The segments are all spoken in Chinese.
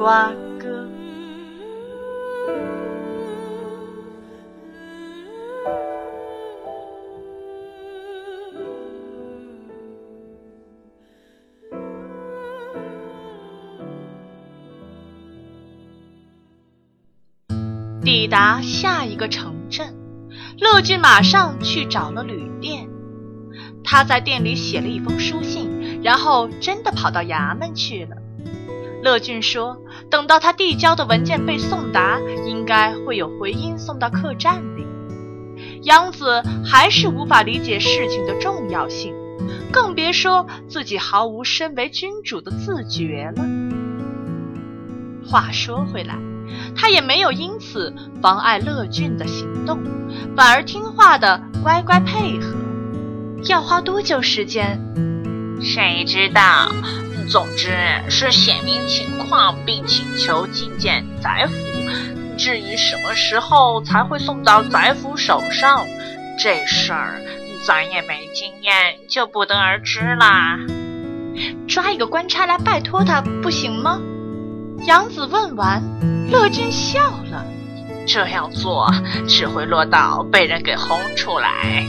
瓜哥。抵达下一个城镇，乐俊马上去找了旅店。他在店里写了一封书信，然后真的跑到衙门去了。乐俊说：“等到他递交的文件被送达，应该会有回音送到客栈里。”杨子还是无法理解事情的重要性，更别说自己毫无身为君主的自觉了。话说回来。他也没有因此妨碍乐俊的行动，反而听话的乖乖配合。要花多久时间？谁知道？总之是写明情况并请求觐见宰府。至于什么时候才会送到宰府手上，这事儿咱也没经验，就不得而知啦。抓一个官差来拜托他，不行吗？杨子问完。乐俊笑了，这样做只会落到被人给轰出来。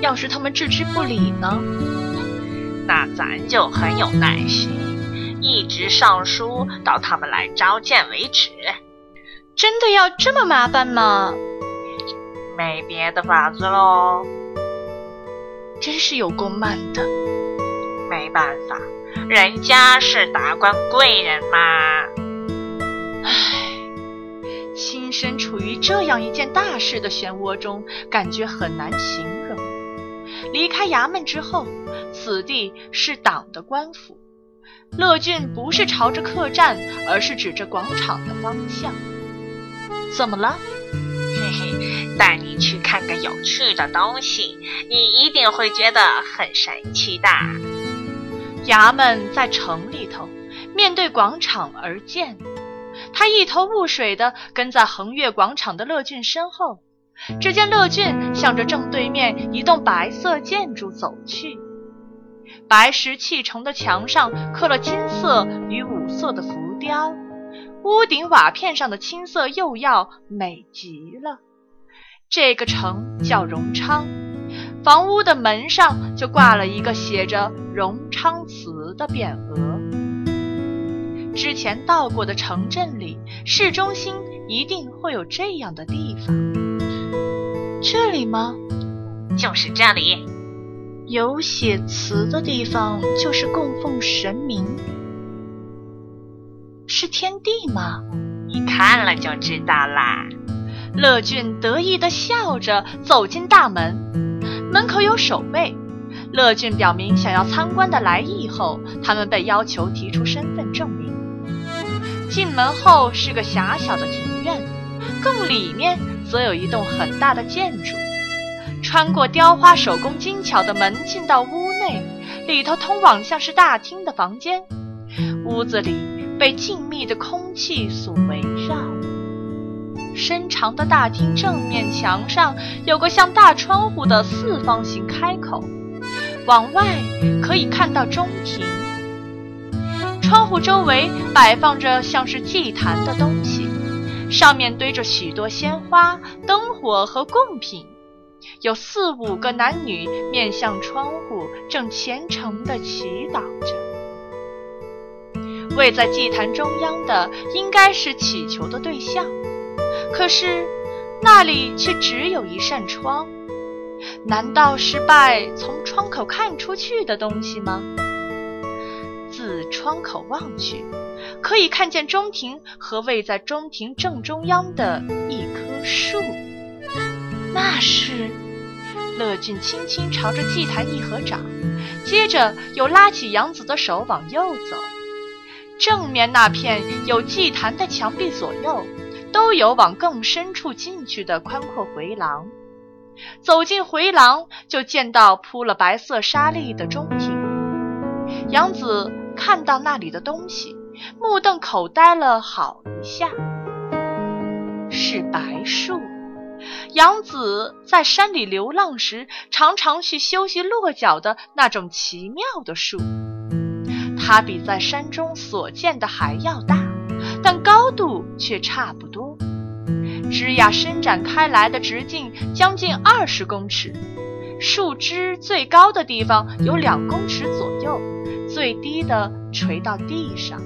要是他们置之不理呢？那咱就很有耐心，一直上书到他们来召见为止。真的要这么麻烦吗？没别的法子喽。真是有够慢的。没办法，人家是达官贵人嘛。身处于这样一件大事的漩涡中，感觉很难形容。离开衙门之后，此地是党的官府。乐俊不是朝着客栈，而是指着广场的方向。怎么了？嘿嘿，带你去看个有趣的东西，你一定会觉得很神奇的。衙门在城里头，面对广场而建。他一头雾水地跟在横越广场的乐俊身后，只见乐俊向着正对面一栋白色建筑走去。白石砌成的墙上刻了金色与五色的浮雕，屋顶瓦片上的青色釉药美极了。这个城叫荣昌，房屋的门上就挂了一个写着“荣昌祠”的匾额。之前到过的城镇里，市中心一定会有这样的地方。这里吗？就是这里。有写词的地方就是供奉神明，是天地吗？你看了就知道啦。乐俊得意地笑着走进大门，门口有守卫。乐俊表明想要参观的来意后，他们被要求提出身份证明。进门后是个狭小的庭院，更里面则有一栋很大的建筑。穿过雕花手工精巧的门进到屋内，里头通往像是大厅的房间。屋子里被静谧的空气所围绕。深长的大厅正面墙上有个像大窗户的四方形开口，往外可以看到中庭。窗户周围摆放着像是祭坛的东西，上面堆着许多鲜花、灯火和贡品。有四五个男女面向窗户，正虔诚地祈祷着。位在祭坛中央的应该是祈求的对象，可是那里却只有一扇窗。难道是拜从窗口看出去的东西吗？自窗口望去，可以看见中庭和位在中庭正中央的一棵树。那是乐俊轻轻朝着祭坛一合掌，接着又拉起杨子的手往右走。正面那片有祭坛的墙壁左右，都有往更深处进去的宽阔回廊。走进回廊，就见到铺了白色纱丽的中庭。杨子看到那里的东西，目瞪口呆了好一下。是白树。杨子在山里流浪时，常常去休息落脚的那种奇妙的树。它比在山中所见的还要大，但高度却差不多。枝桠伸展开来的直径将近二十公尺，树枝最高的地方有两公尺左右，最低的垂到地上。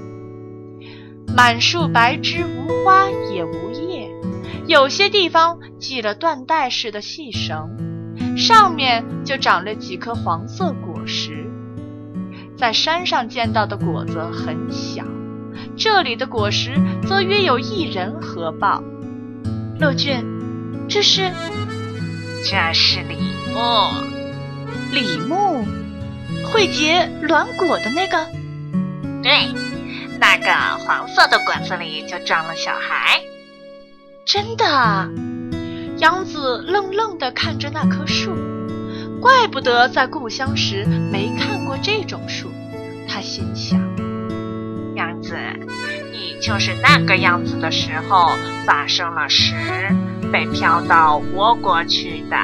满树白枝，无花也无叶，有些地方系了缎带似的细绳，上面就长了几颗黄色果实。在山上见到的果子很小，这里的果实则约有一人合抱。乐俊，这是，这是李牧，李牧，会结卵果的那个。对，那个黄色的果子里就装了小孩。真的？杨子愣愣地看着那棵树，怪不得在故乡时没看过这种树。他心想：杨子。你就是那个样子的时候发生了事，被飘到倭国去的，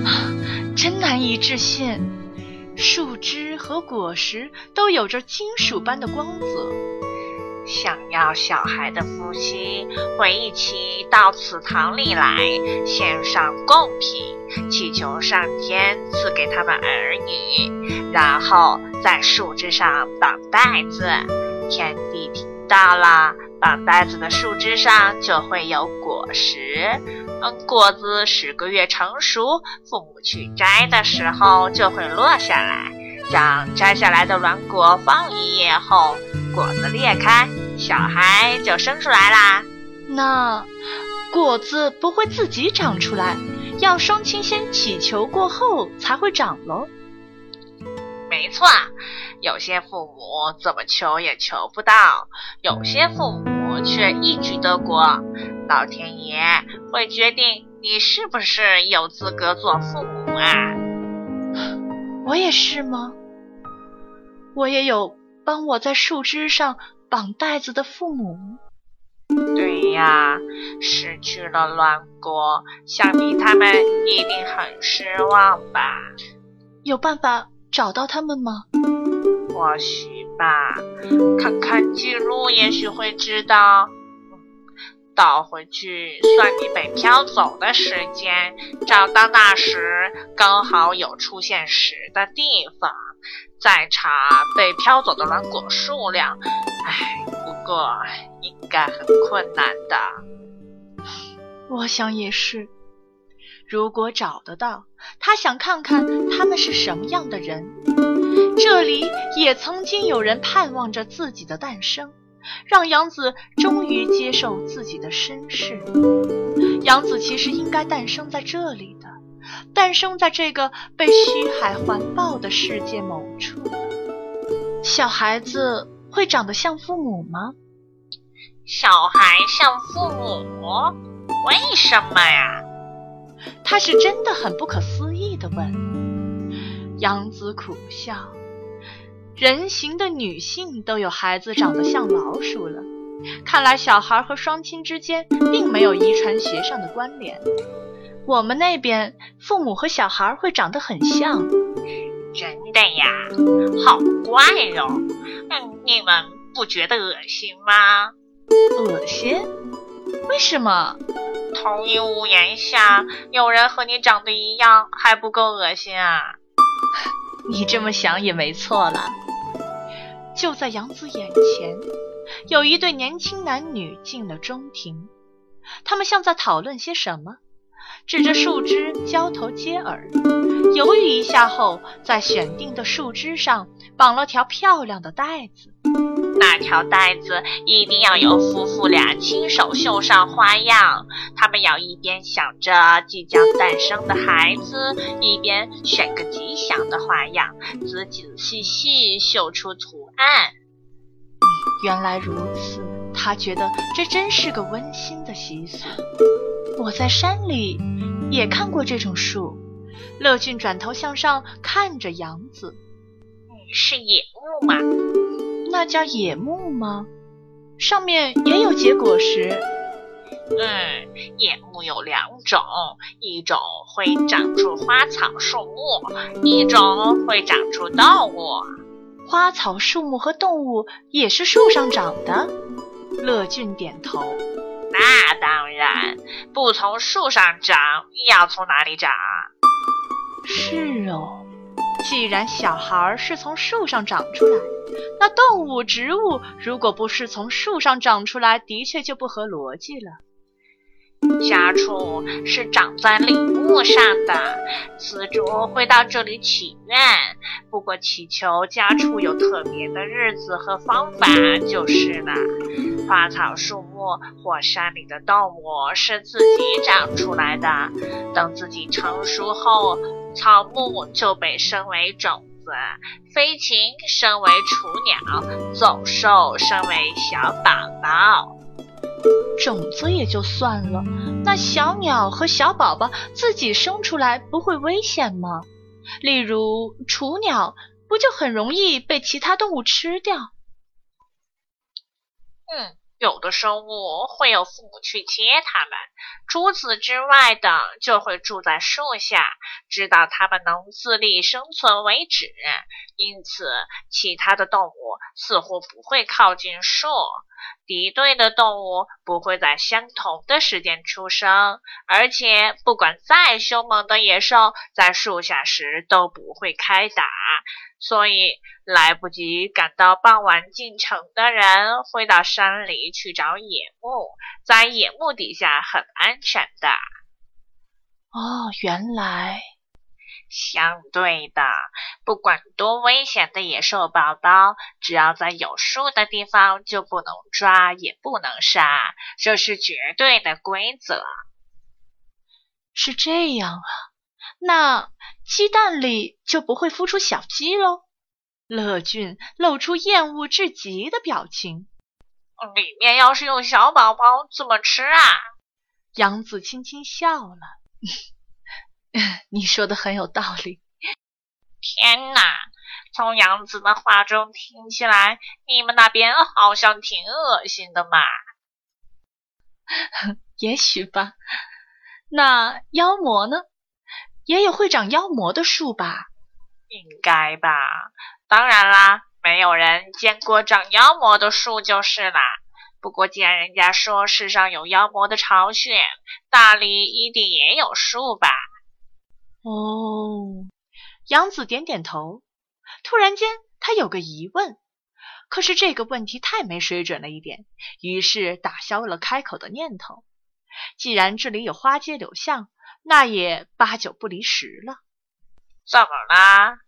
真难以置信。树枝和果实都有着金属般的光泽。想要小孩的夫妻会一起到祠堂里来献上贡品，祈求上天赐给他们儿女，然后在树枝上绑带子。天地听到了，绑带子的树枝上就会有果实。嗯，果子十个月成熟，父母去摘的时候就会落下来。将摘下来的软果放一夜后，果子裂开，小孩就生出来啦。那果子不会自己长出来，要双亲先祈求过后才会长喽。没错。有些父母怎么求也求不到，有些父母却一举得果。老天爷会决定你是不是有资格做父母啊？我也是吗？我也有帮我在树枝上绑带子的父母。对呀，失去了卵国，想必他们一定很失望吧？有办法找到他们吗？或许吧，看看记录，也许会知道。倒回去算你被飘走的时间，找到那时刚好有出现时的地方，再查被飘走的卵果数量。唉，不过应该很困难的。我想也是。如果找得到，他想看看他们是什么样的人。这里也曾经有人盼望着自己的诞生，让杨子终于接受自己的身世。杨子其实应该诞生在这里的，诞生在这个被虚海环抱的世界某处。小孩子会长得像父母吗？小孩像父母？为什么呀？他是真的很不可思议的问。杨子苦笑，人形的女性都有孩子长得像老鼠了，看来小孩和双亲之间并没有遗传学上的关联。我们那边父母和小孩会长得很像，真的呀？好怪哟！嗯，你们不觉得恶心吗？恶心？为什么？同一屋檐下，有人和你长得一样，还不够恶心啊？你这么想也没错了。就在杨子眼前，有一对年轻男女进了中庭，他们像在讨论些什么，指着树枝交头接耳。犹豫一下后，在选定的树枝上绑了条漂亮的带子。那条带子一定要由夫妇俩亲手绣上花样，他们要一边想着即将诞生的孩子，一边选个吉祥的花样，仔仔细细绣出图案。原来如此，他觉得这真是个温馨的习俗。我在山里也看过这种树。乐俊转头向上看着杨子，你是野木吗？那叫野木吗？上面也有结果实。嗯，野木有两种，一种会长出花草树木，一种会长出动物。花草树木和动物也是树上长的。乐俊点头。那当然，不从树上长，要从哪里长？是哦，既然小孩是从树上长出来，那动物、植物如果不是从树上长出来，的确就不合逻辑了。家畜是长在林木上的，雌主会到这里祈愿。不过祈求家畜有特别的日子和方法就是了。花草树木或山里的动物是自己长出来的，等自己成熟后，草木就被生为种子，飞禽生为雏鸟，走兽生为小宝宝。种子也就算了，那小鸟和小宝宝自己生出来不会危险吗？例如雏鸟，不就很容易被其他动物吃掉？嗯，有的生物会有父母去接它们，除此之外的就会住在树下，直到它们能自立生存为止。因此，其他的动物似乎不会靠近树。敌对的动物不会在相同的时间出生，而且不管再凶猛的野兽，在树下时都不会开打。所以，来不及赶到傍晚进城的人，会到山里去找野木，在野木底下很安全的。哦，原来。相对的，不管多危险的野兽宝宝，只要在有树的地方，就不能抓，也不能杀，这是绝对的规则。是这样啊，那鸡蛋里就不会孵出小鸡喽？乐俊露出厌恶至极的表情。里面要是有小宝宝，怎么吃啊？杨子轻轻笑了。你说的很有道理。天哪，从杨子的话中听起来，你们那边好像挺恶心的嘛。也许吧。那妖魔呢？也有会长妖魔的树吧？应该吧。当然啦，没有人见过长妖魔的树就是啦。不过既然人家说世上有妖魔的巢穴，大理一定也有树吧。哦，杨子点点头。突然间，他有个疑问，可是这个问题太没水准了一点，于是打消了开口的念头。既然这里有花街柳巷，那也八九不离十了。怎么啦？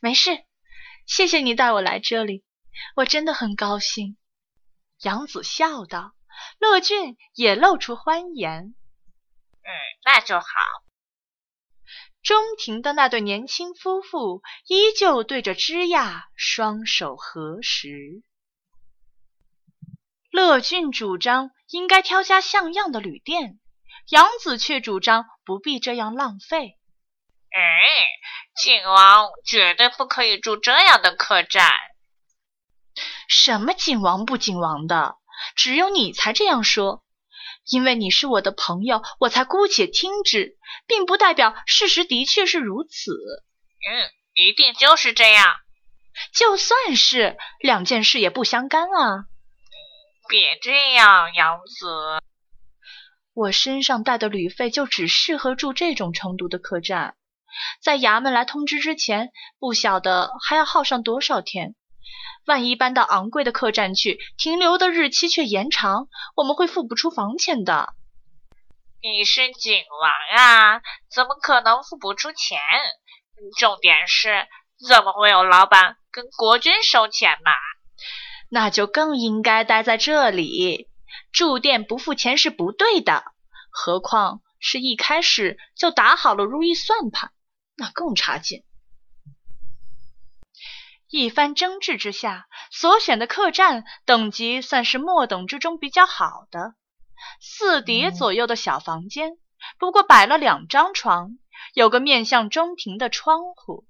没事，谢谢你带我来这里，我真的很高兴。杨子笑道。乐俊也露出欢颜。嗯，那就好。中庭的那对年轻夫妇依旧对着枝桠双手合十。乐俊主张应该挑家像样的旅店，杨子却主张不必这样浪费。哎，景王绝对不可以住这样的客栈。什么景王不景王的？只有你才这样说。因为你是我的朋友，我才姑且听之，并不代表事实的确是如此。嗯，一定就是这样。就算是两件事也不相干啊。别这样，杨子。我身上带的旅费就只适合住这种程度的客栈，在衙门来通知之前，不晓得还要耗上多少天。万一搬到昂贵的客栈去，停留的日期却延长，我们会付不出房钱的。你是景王啊，怎么可能付不出钱？重点是，怎么会有老板跟国君收钱嘛？那就更应该待在这里。住店不付钱是不对的，何况是一开始就打好了如意算盘，那更差劲。一番争执之下，所选的客栈等级算是末等之中比较好的，四叠左右的小房间，不过摆了两张床，有个面向中庭的窗户，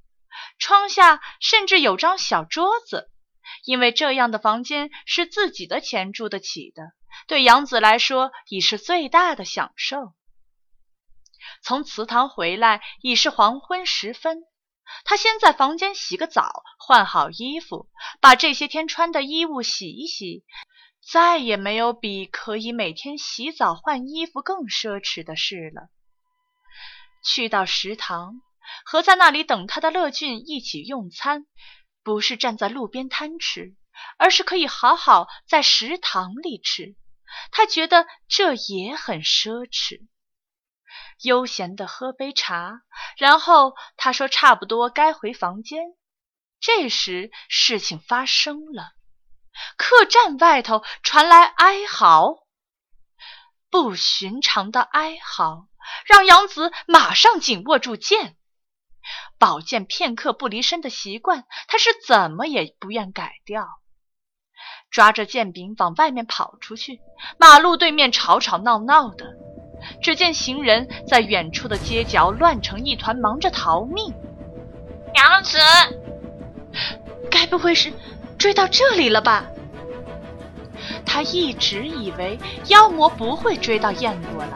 窗下甚至有张小桌子。因为这样的房间是自己的钱住得起的，对杨子来说已是最大的享受。从祠堂回来已是黄昏时分。他先在房间洗个澡，换好衣服，把这些天穿的衣物洗一洗。再也没有比可以每天洗澡换衣服更奢侈的事了。去到食堂，和在那里等他的乐俊一起用餐，不是站在路边摊吃，而是可以好好在食堂里吃。他觉得这也很奢侈。悠闲地喝杯茶，然后他说：“差不多该回房间。”这时，事情发生了，客栈外头传来哀嚎，不寻常的哀嚎让杨子马上紧握住剑。宝剑片刻不离身的习惯，他是怎么也不愿改掉。抓着剑柄往外面跑出去，马路对面吵吵闹闹的。只见行人在远处的街角乱成一团，忙着逃命。娘子，该不会是追到这里了吧？他一直以为妖魔不会追到燕国来，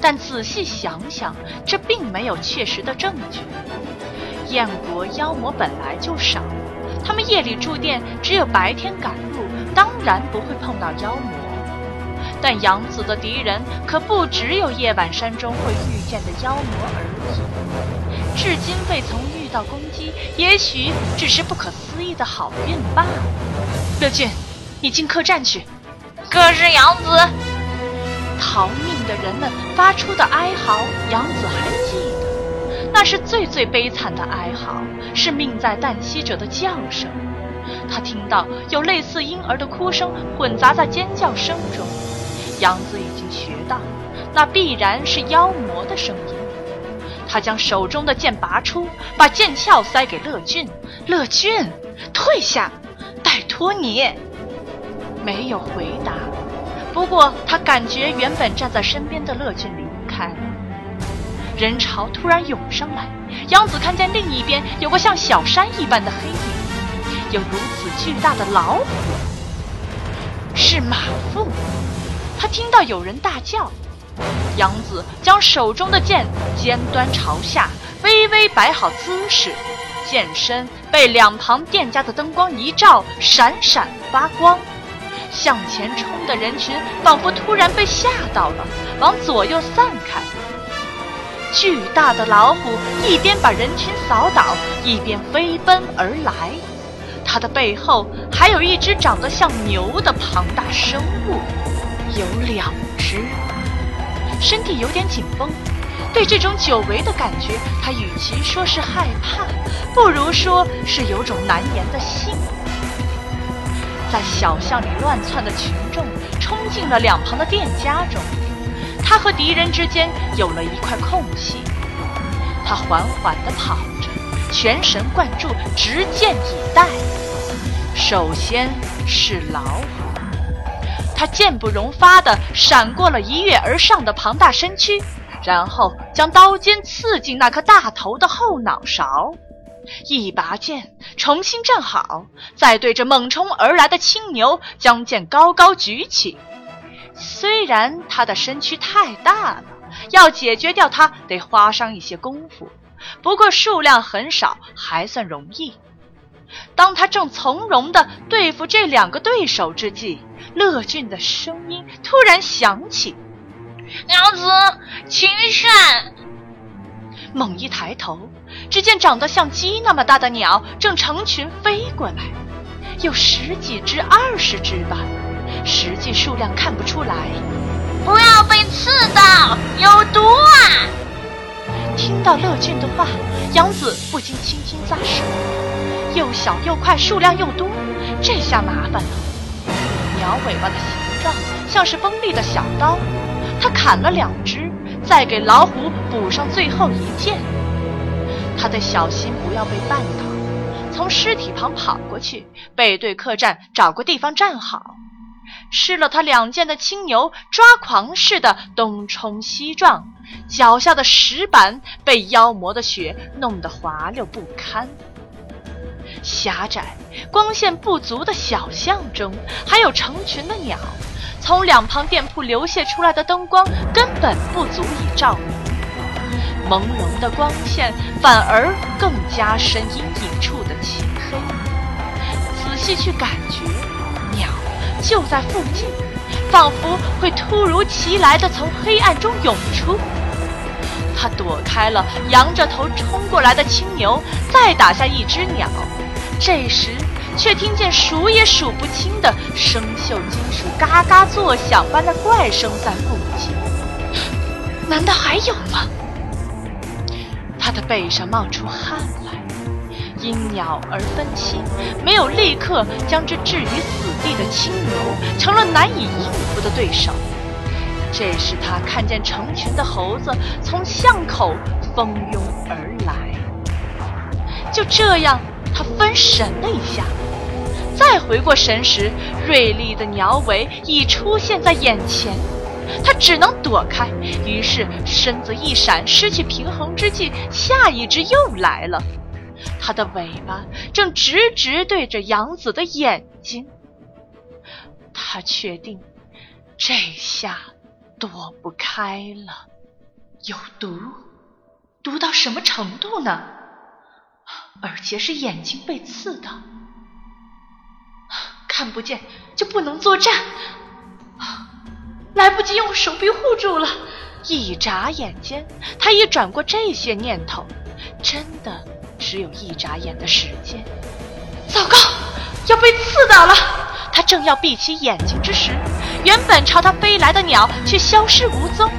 但仔细想想，这并没有确实的证据。燕国妖魔本来就少，他们夜里住店，只有白天赶，当然不会碰到妖魔。但杨子的敌人可不只有夜晚山中会遇见的妖魔而已，至今未曾遇到攻击，也许只是不可思议的好运罢了。乐俊，你进客栈去。可是杨子，逃命的人们发出的哀嚎，杨子还记得，那是最最悲惨的哀嚎，是命在旦夕者的叫声。他听到有类似婴儿的哭声混杂在尖叫声中。杨子已经学到，那必然是妖魔的声音。他将手中的剑拔出，把剑鞘塞给乐俊。乐俊，退下！拜托你！没有回答。不过他感觉原本站在身边的乐俊离开了。人潮突然涌上来，杨子看见另一边有个像小山一般的黑影，有如此巨大的老虎，是马腹。他听到有人大叫，杨子将手中的剑尖端朝下，微微摆好姿势，剑身被两旁店家的灯光一照，闪闪发光。向前冲的人群仿佛突然被吓到了，往左右散开。巨大的老虎一边把人群扫倒，一边飞奔而来。它的背后还有一只长得像牛的庞大生物。有两只，身体有点紧绷。对这种久违的感觉，他与其说是害怕，不如说是有种难言的兴奋。在小巷里乱窜的群众冲进了两旁的店家中，他和敌人之间有了一块空隙。他缓缓地跑着，全神贯注，执剑以待。首先是老虎。他箭不容发地闪过了一跃而上的庞大身躯，然后将刀尖刺进那颗大头的后脑勺，一拔剑，重新站好，再对着猛冲而来的青牛将剑高高举起。虽然他的身躯太大了，要解决掉他得花上一些功夫，不过数量很少，还算容易。当他正从容地对付这两个对手之际，乐俊的声音突然响起：“娘子，请选。”猛一抬头，只见长得像鸡那么大的鸟正成群飞过来，有十几只、二十只吧，实际数量看不出来。不要被刺到，有毒啊！听到乐俊的话，杨子不禁轻轻咂舌。又小又快，数量又多，这下麻烦了。鸟尾巴的形状像是锋利的小刀，他砍了两只，再给老虎补上最后一剑。他得小心不要被绊倒，从尸体旁跑过去，背对客栈找个地方站好。吃了他两件的青牛抓狂似的东冲西撞，脚下的石板被妖魔的血弄得滑溜不堪。狭窄、光线不足的小巷中，还有成群的鸟。从两旁店铺流泻出来的灯光根本不足以照明，朦胧的光线反而更加深阴影处的漆黑。仔细去感觉，鸟就在附近，仿佛会突如其来的从黑暗中涌出。他躲开了仰着头冲过来的青牛，再打下一只鸟。这时。却听见数也数不清的生锈金属嘎嘎作响般的怪声在附近。难道还有吗？他的背上冒出汗来，因鸟而分心，没有立刻将之置于死地的青牛成了难以应付的对手。这时他看见成群的猴子从巷口蜂拥而来，就这样。分神了一下，再回过神时，锐利的鸟尾已出现在眼前，他只能躲开。于是身子一闪，失去平衡之际，下一只又来了。它的尾巴正直直对着杨子的眼睛。他确定，这下躲不开了。有毒，毒到什么程度呢？而且是眼睛被刺的，看不见就不能作战，来不及用手臂护住了。一眨眼间，他已转过这些念头，真的只有一眨眼的时间。糟糕，要被刺到了！他正要闭起眼睛之时，原本朝他飞来的鸟却消失无踪。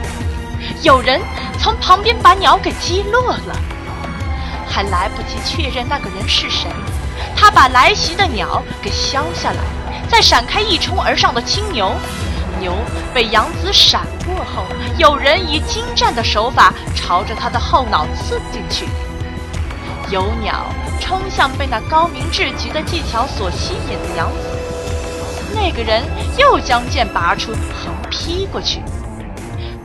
有人从旁边把鸟给击落了。还来不及确认那个人是谁，他把来袭的鸟给削下来，再闪开一冲而上的青牛。牛被杨子闪过后，有人以精湛的手法朝着他的后脑刺进去。有鸟冲向被那高明至极的技巧所吸引的杨子，那个人又将剑拔出，横劈过去。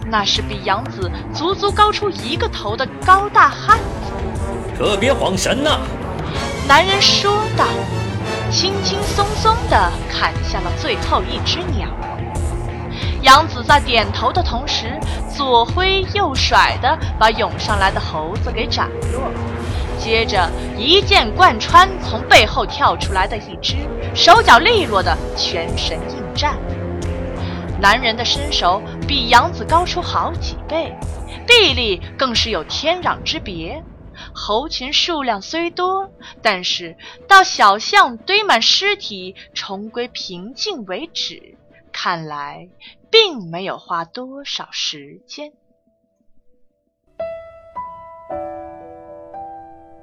那是比杨子足足高出一个头的高大汉子。可别晃神呐！男人说道，轻轻松松地砍下了最后一只鸟。杨子在点头的同时，左挥右甩地把涌上来的猴子给斩落，接着一剑贯穿从背后跳出来的一只，手脚利落的全神应战。男人的身手比杨子高出好几倍，臂力更是有天壤之别。猴群数量虽多，但是到小巷堆满尸体、重归平静为止，看来并没有花多少时间。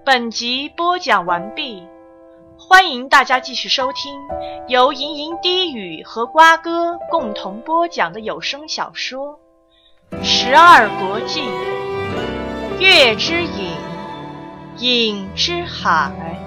本集播讲完毕，欢迎大家继续收听由吟吟低语和瓜哥共同播讲的有声小说《十二国记·月之影》。影之海。